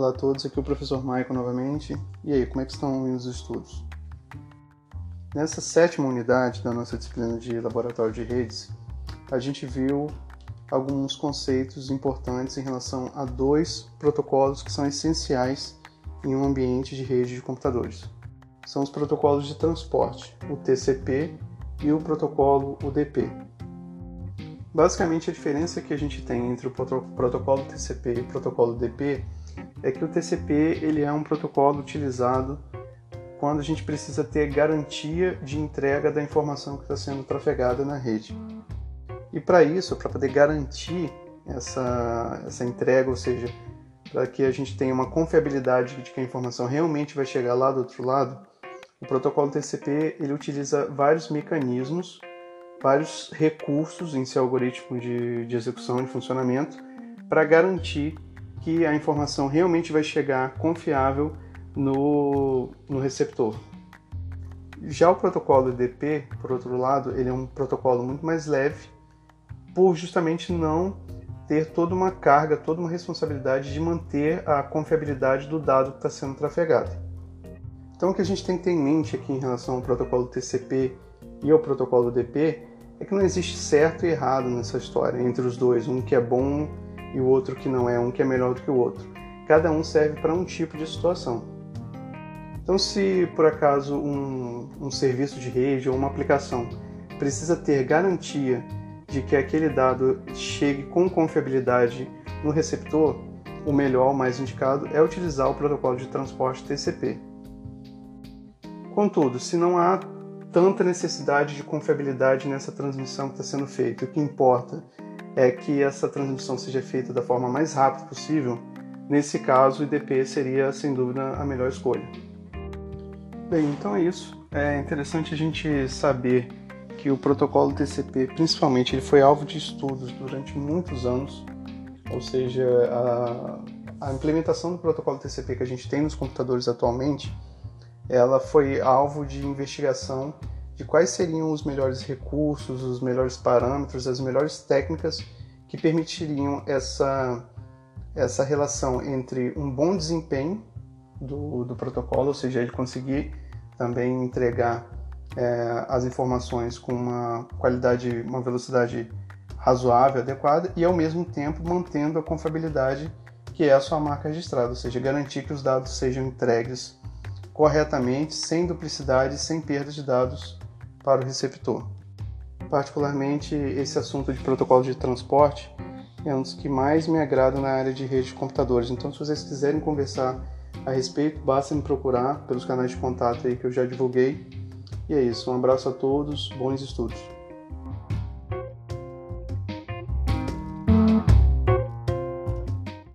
Olá a todos, aqui é o professor Maicon novamente. E aí, como é que estão indo os estudos? Nessa sétima unidade da nossa disciplina de laboratório de redes, a gente viu alguns conceitos importantes em relação a dois protocolos que são essenciais em um ambiente de rede de computadores. São os protocolos de transporte, o TCP e o protocolo UDP. Basicamente, a diferença que a gente tem entre o protocolo TCP e o protocolo UDP é que o TCP ele é um protocolo utilizado quando a gente precisa ter garantia de entrega da informação que está sendo trafegada na rede. E para isso, para poder garantir essa, essa entrega, ou seja, para que a gente tenha uma confiabilidade de que a informação realmente vai chegar lá do outro lado, o protocolo TCP ele utiliza vários mecanismos, vários recursos em seu algoritmo de, de execução, de funcionamento, para garantir que a informação realmente vai chegar confiável no, no receptor. Já o protocolo EDP, por outro lado, ele é um protocolo muito mais leve, por justamente não ter toda uma carga, toda uma responsabilidade de manter a confiabilidade do dado que está sendo trafegado. Então, o que a gente tem que ter em mente aqui em relação ao protocolo TCP e ao protocolo EDP é que não existe certo e errado nessa história entre os dois, um que é bom e o outro que não é, um que é melhor do que o outro. Cada um serve para um tipo de situação. Então, se por acaso um, um serviço de rede ou uma aplicação precisa ter garantia de que aquele dado chegue com confiabilidade no receptor, o melhor, o mais indicado, é utilizar o protocolo de transporte TCP. Contudo, se não há tanta necessidade de confiabilidade nessa transmissão que está sendo feita, o que importa é que essa transmissão seja feita da forma mais rápida possível, nesse caso o IDP seria sem dúvida a melhor escolha. Bem, então é isso. É interessante a gente saber que o protocolo TCP, principalmente, ele foi alvo de estudos durante muitos anos, ou seja, a, a implementação do protocolo TCP que a gente tem nos computadores atualmente, ela foi alvo de investigação de quais seriam os melhores recursos, os melhores parâmetros, as melhores técnicas que permitiriam essa, essa relação entre um bom desempenho do, do protocolo, ou seja, ele conseguir também entregar é, as informações com uma qualidade, uma velocidade razoável, adequada, e ao mesmo tempo mantendo a confiabilidade que é a sua marca registrada, ou seja, garantir que os dados sejam entregues corretamente, sem duplicidade, sem perda de dados para o receptor. Particularmente, esse assunto de protocolo de transporte é um dos que mais me agrada na área de rede de computadores. Então, se vocês quiserem conversar a respeito, basta me procurar pelos canais de contato aí que eu já divulguei. E é isso, um abraço a todos, bons estudos.